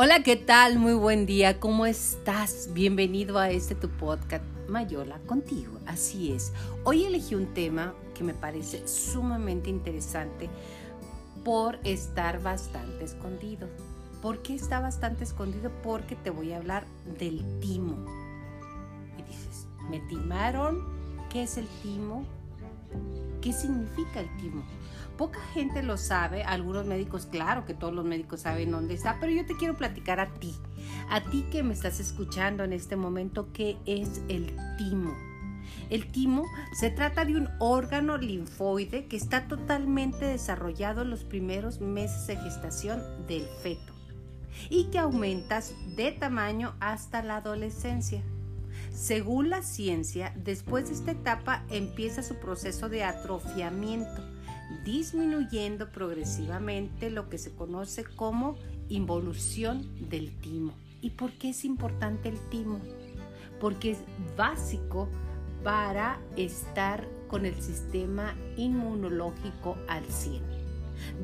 Hola, ¿qué tal? Muy buen día. ¿Cómo estás? Bienvenido a este tu podcast Mayola contigo. Así es. Hoy elegí un tema que me parece sumamente interesante por estar bastante escondido. ¿Por qué está bastante escondido? Porque te voy a hablar del timo. Y dices, ¿me timaron? ¿Qué es el timo? ¿Qué significa el timo? Poca gente lo sabe, algunos médicos, claro que todos los médicos saben dónde está, pero yo te quiero platicar a ti, a ti que me estás escuchando en este momento, ¿qué es el timo? El timo se trata de un órgano linfoide que está totalmente desarrollado en los primeros meses de gestación del feto y que aumenta de tamaño hasta la adolescencia. Según la ciencia, después de esta etapa empieza su proceso de atrofiamiento disminuyendo progresivamente lo que se conoce como involución del timo. ¿Y por qué es importante el timo? Porque es básico para estar con el sistema inmunológico al 100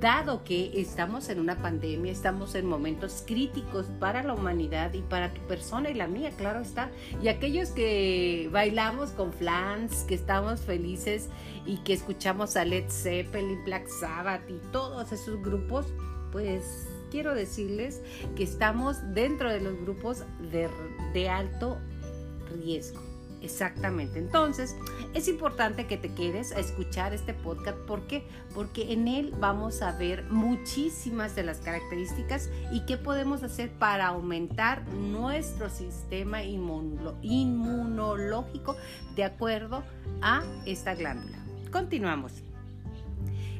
dado que estamos en una pandemia, estamos en momentos críticos para la humanidad y para tu persona y la mía, claro está. Y aquellos que bailamos con flans, que estamos felices y que escuchamos a Led Zeppelin, Black Sabbath y todos esos grupos, pues quiero decirles que estamos dentro de los grupos de, de alto riesgo. Exactamente. Entonces, es importante que te quedes a escuchar este podcast. ¿Por qué? Porque en él vamos a ver muchísimas de las características y qué podemos hacer para aumentar nuestro sistema inmunológico de acuerdo a esta glándula. Continuamos.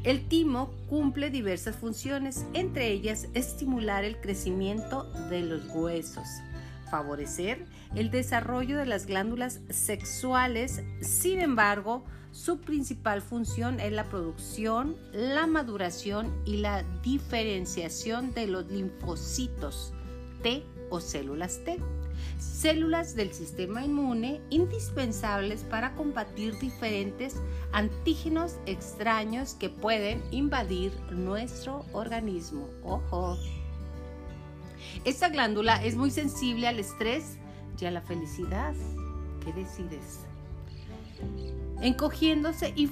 El timo cumple diversas funciones, entre ellas estimular el crecimiento de los huesos favorecer el desarrollo de las glándulas sexuales. Sin embargo, su principal función es la producción, la maduración y la diferenciación de los linfocitos T o células T, células del sistema inmune indispensables para combatir diferentes antígenos extraños que pueden invadir nuestro organismo. Ojo. Esta glándula es muy sensible al estrés y a la felicidad. ¿Qué decides? Encogiéndose y,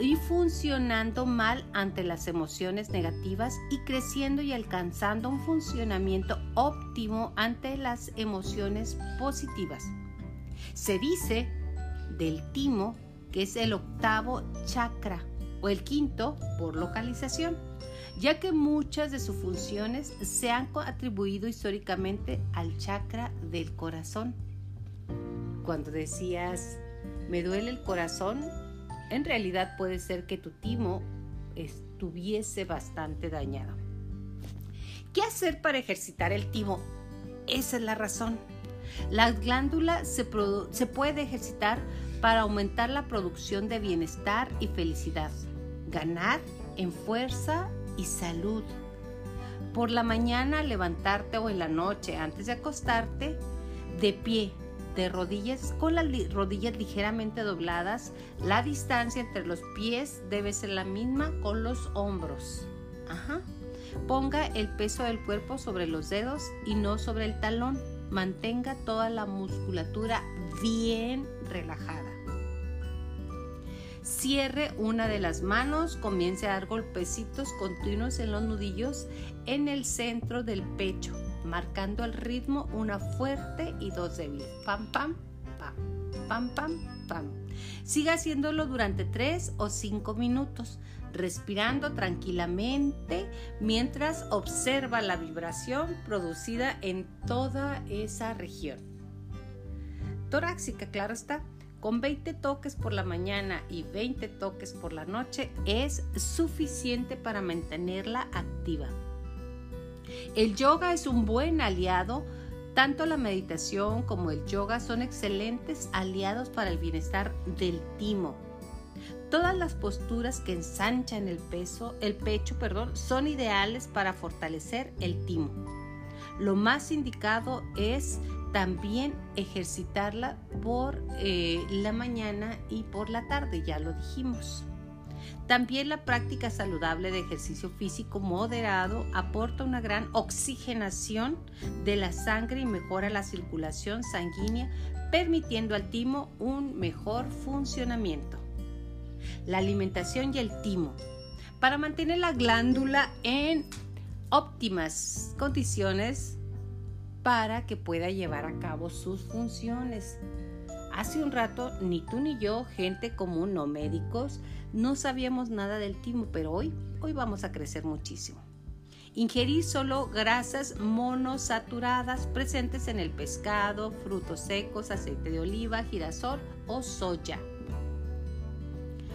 y funcionando mal ante las emociones negativas y creciendo y alcanzando un funcionamiento óptimo ante las emociones positivas. Se dice del timo que es el octavo chakra o el quinto por localización ya que muchas de sus funciones se han atribuido históricamente al chakra del corazón. Cuando decías, me duele el corazón, en realidad puede ser que tu timo estuviese bastante dañado. ¿Qué hacer para ejercitar el timo? Esa es la razón. La glándula se, se puede ejercitar para aumentar la producción de bienestar y felicidad, ganar en fuerza y salud. Por la mañana levantarte o en la noche antes de acostarte, de pie, de rodillas, con las rodillas ligeramente dobladas, la distancia entre los pies debe ser la misma con los hombros. Ponga el peso del cuerpo sobre los dedos y no sobre el talón. Mantenga toda la musculatura bien relajada. Cierre una de las manos, comience a dar golpecitos continuos en los nudillos en el centro del pecho, marcando el ritmo una fuerte y dos débiles. Pam, pam, pam, pam, pam, pam. Siga haciéndolo durante tres o cinco minutos, respirando tranquilamente mientras observa la vibración producida en toda esa región. Torácica, claro está. Con 20 toques por la mañana y 20 toques por la noche es suficiente para mantenerla activa. El yoga es un buen aliado. Tanto la meditación como el yoga son excelentes aliados para el bienestar del timo. Todas las posturas que ensanchan el, peso, el pecho perdón, son ideales para fortalecer el timo. Lo más indicado es también ejercitarla por eh, la mañana y por la tarde, ya lo dijimos. También la práctica saludable de ejercicio físico moderado aporta una gran oxigenación de la sangre y mejora la circulación sanguínea, permitiendo al timo un mejor funcionamiento. La alimentación y el timo. Para mantener la glándula en óptimas condiciones para que pueda llevar a cabo sus funciones. Hace un rato, ni tú ni yo, gente común, no médicos, no sabíamos nada del timo, pero hoy, hoy vamos a crecer muchísimo. Ingerir solo grasas monosaturadas presentes en el pescado, frutos secos, aceite de oliva, girasol o soya.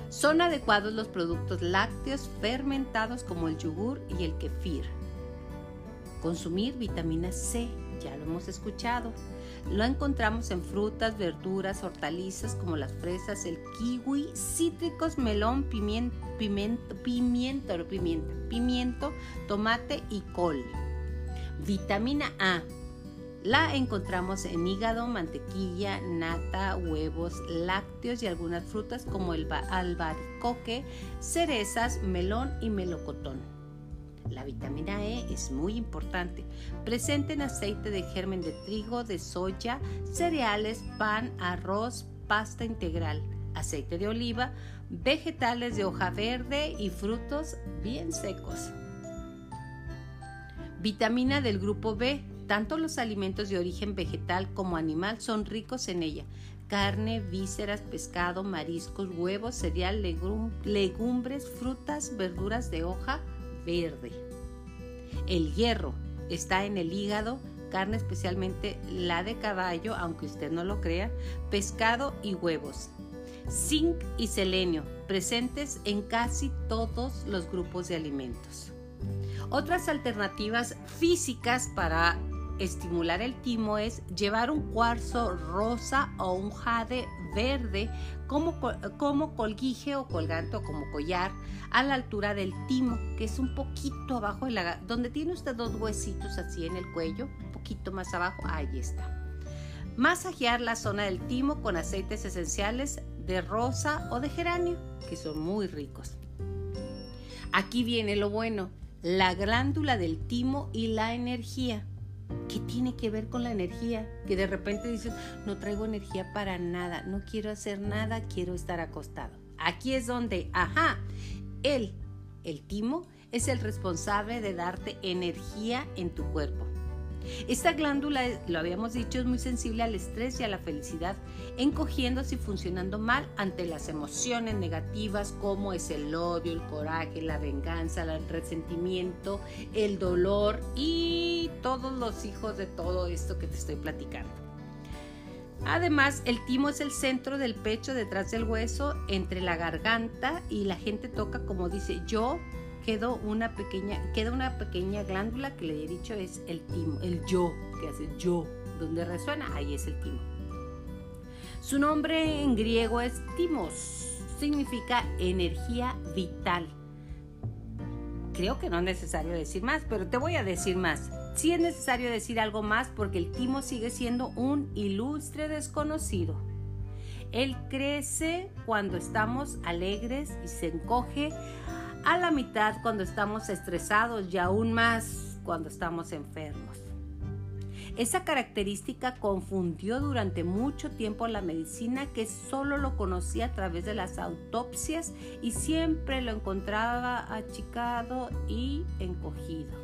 Son adecuados los productos lácteos fermentados como el yogur y el kefir. Consumir vitamina C, ya lo hemos escuchado. Lo encontramos en frutas, verduras, hortalizas como las fresas, el kiwi, cítricos, melón, pimiento, pimiento, pimiento, pimiento, pimiento, tomate y col. Vitamina A. La encontramos en hígado, mantequilla, nata, huevos, lácteos y algunas frutas como el albaricoque, cerezas, melón y melocotón. La vitamina E es muy importante, presente en aceite de germen de trigo, de soya, cereales, pan, arroz, pasta integral, aceite de oliva, vegetales de hoja verde y frutos bien secos. Vitamina del grupo B. Tanto los alimentos de origen vegetal como animal son ricos en ella. Carne, vísceras, pescado, mariscos, huevos, cereal, legumbres, frutas, verduras de hoja verde. El hierro está en el hígado, carne especialmente la de caballo, aunque usted no lo crea, pescado y huevos. Zinc y selenio, presentes en casi todos los grupos de alimentos. Otras alternativas físicas para estimular el timo es llevar un cuarzo rosa o un jade verde como, como colguije o colgante o como collar a la altura del timo, que es un poquito abajo de la... donde tiene usted dos huesitos así en el cuello, un poquito más abajo, ahí está. Masajear la zona del timo con aceites esenciales de rosa o de geranio, que son muy ricos. Aquí viene lo bueno, la glándula del timo y la energía. ¿Qué tiene que ver con la energía? Que de repente dices, no traigo energía para nada, no quiero hacer nada, quiero estar acostado. Aquí es donde, ajá, él, el timo, es el responsable de darte energía en tu cuerpo. Esta glándula, lo habíamos dicho, es muy sensible al estrés y a la felicidad, encogiéndose y funcionando mal ante las emociones negativas como es el odio, el coraje, la venganza, el resentimiento, el dolor y todos los hijos de todo esto que te estoy platicando. Además, el timo es el centro del pecho detrás del hueso, entre la garganta y la gente toca como dice yo quedó una pequeña, queda una pequeña glándula que le he dicho es el timo, el yo, que hace yo, donde resuena, ahí es el timo. Su nombre en griego es timos, significa energía vital. Creo que no es necesario decir más, pero te voy a decir más. Sí es necesario decir algo más porque el timo sigue siendo un ilustre desconocido. Él crece cuando estamos alegres y se encoge a la mitad cuando estamos estresados y aún más cuando estamos enfermos. Esa característica confundió durante mucho tiempo la medicina que solo lo conocía a través de las autopsias y siempre lo encontraba achicado y encogido.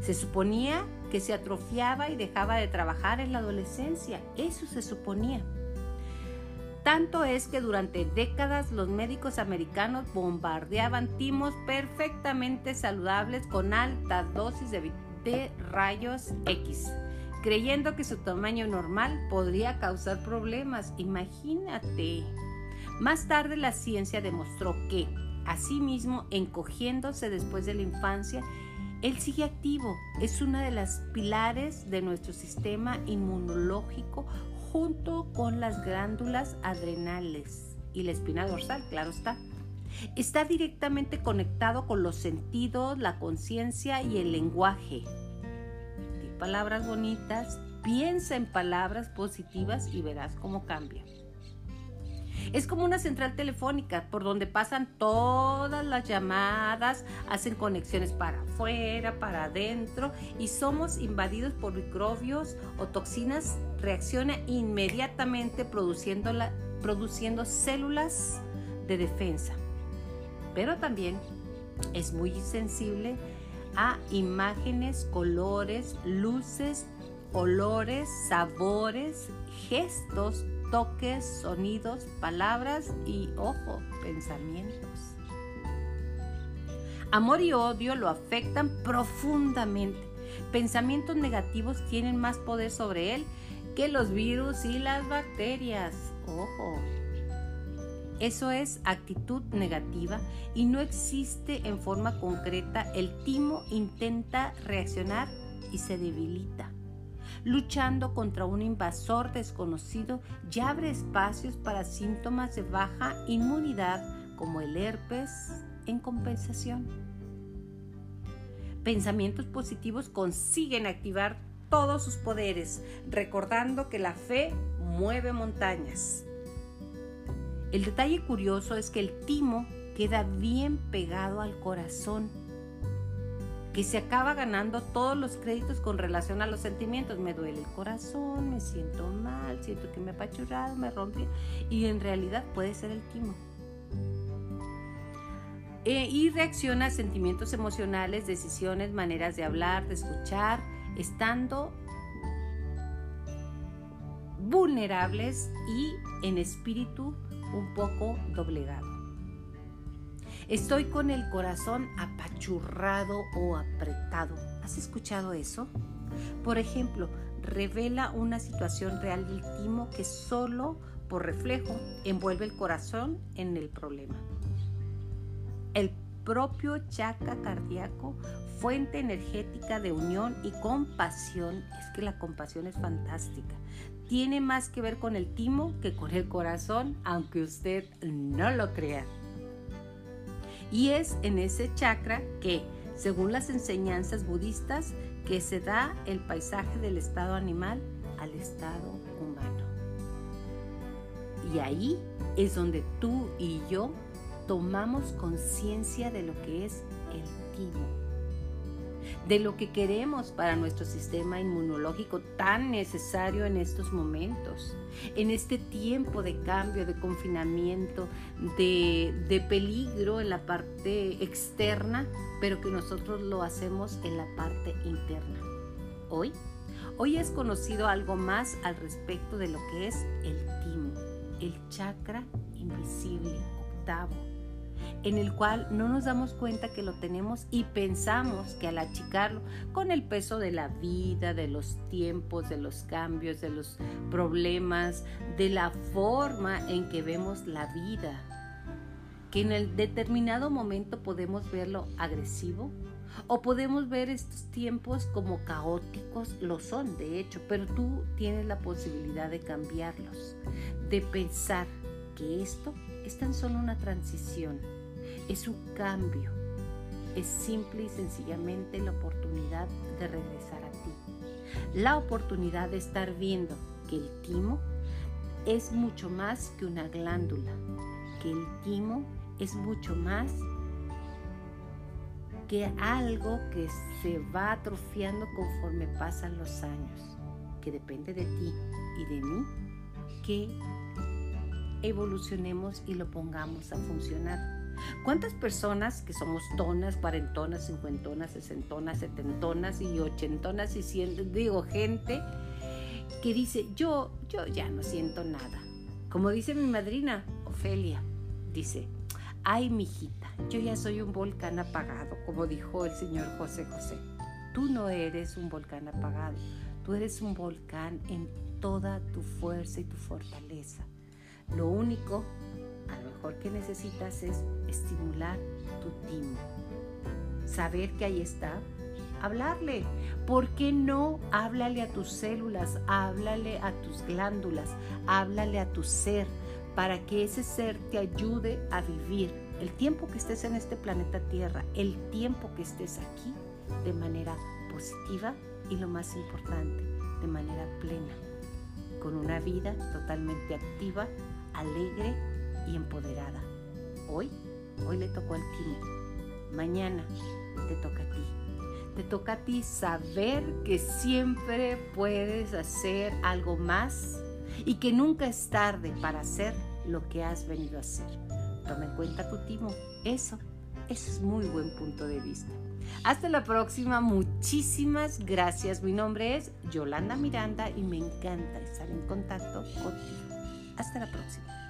Se suponía que se atrofiaba y dejaba de trabajar en la adolescencia, eso se suponía. Tanto es que durante décadas los médicos americanos bombardeaban timos perfectamente saludables con altas dosis de, rayos X, creyendo que su tamaño normal podría causar problemas. Imagínate. Más tarde la ciencia demostró que, asimismo, encogiéndose después de la infancia, él sigue activo, es una de las pilares de nuestro sistema inmunológico junto con las glándulas adrenales y la espina dorsal, claro está. Está directamente conectado con los sentidos, la conciencia y el lenguaje. Di palabras bonitas, piensa en palabras positivas y verás cómo cambia. Es como una central telefónica por donde pasan todas las llamadas, hacen conexiones para afuera, para adentro y somos invadidos por microbios o toxinas, reacciona inmediatamente produciendo, produciendo células de defensa. Pero también es muy sensible a imágenes, colores, luces, olores, sabores, gestos, toques, sonidos, palabras y, ojo, pensamientos. Amor y odio lo afectan profundamente. Pensamientos negativos tienen más poder sobre él que los virus y las bacterias. Ojo. Eso es actitud negativa y no existe en forma concreta. El timo intenta reaccionar y se debilita. Luchando contra un invasor desconocido ya abre espacios para síntomas de baja inmunidad como el herpes en compensación. Pensamientos positivos consiguen activar todos sus poderes, recordando que la fe mueve montañas. El detalle curioso es que el timo queda bien pegado al corazón, que se acaba ganando todos los créditos con relación a los sentimientos. Me duele el corazón, me siento mal, siento que me ha apachurrado, me rompí. Y en realidad puede ser el timo. Eh, y reacciona a sentimientos emocionales, decisiones, maneras de hablar, de escuchar, estando vulnerables y en espíritu un poco doblegado. Estoy con el corazón apachurrado o apretado. ¿Has escuchado eso? Por ejemplo, revela una situación real del timo que solo por reflejo envuelve el corazón en el problema. El propio chakra cardíaco, fuente energética de unión y compasión, es que la compasión es fantástica tiene más que ver con el timo que con el corazón, aunque usted no lo crea. Y es en ese chakra que, según las enseñanzas budistas, que se da el paisaje del estado animal al estado humano. Y ahí es donde tú y yo tomamos conciencia de lo que es el timo de lo que queremos para nuestro sistema inmunológico tan necesario en estos momentos, en este tiempo de cambio, de confinamiento, de, de peligro en la parte externa, pero que nosotros lo hacemos en la parte interna. Hoy, hoy es conocido algo más al respecto de lo que es el timo, el chakra invisible octavo en el cual no nos damos cuenta que lo tenemos y pensamos que al achicarlo con el peso de la vida, de los tiempos, de los cambios, de los problemas, de la forma en que vemos la vida, que en el determinado momento podemos verlo agresivo o podemos ver estos tiempos como caóticos, lo son de hecho, pero tú tienes la posibilidad de cambiarlos, de pensar que esto es tan solo una transición es un cambio. Es simple y sencillamente la oportunidad de regresar a ti. La oportunidad de estar viendo que el timo es mucho más que una glándula, que el timo es mucho más que algo que se va atrofiando conforme pasan los años, que depende de ti y de mí que evolucionemos y lo pongamos a funcionar. ¿Cuántas personas que somos tonas, cuarentonas, cincuentonas, sesentonas, setentonas y ochentonas y cien, digo, gente que dice, yo, yo ya no siento nada. Como dice mi madrina, Ofelia, dice, ay, mijita, yo ya soy un volcán apagado, como dijo el señor José José. Tú no eres un volcán apagado, tú eres un volcán en toda tu fuerza y tu fortaleza. Lo único que necesitas es estimular tu timo. Saber que ahí está, hablarle. ¿Por qué no? Háblale a tus células, háblale a tus glándulas, háblale a tu ser, para que ese ser te ayude a vivir el tiempo que estés en este planeta Tierra, el tiempo que estés aquí de manera positiva y lo más importante, de manera plena, con una vida totalmente activa, alegre y empoderada. Hoy, hoy le tocó al Timo. Mañana te toca a ti. Te toca a ti saber que siempre puedes hacer algo más y que nunca es tarde para hacer lo que has venido a hacer. Toma en cuenta tu timo. Eso, eso es muy buen punto de vista. Hasta la próxima. Muchísimas gracias. Mi nombre es Yolanda Miranda y me encanta estar en contacto contigo. Hasta la próxima.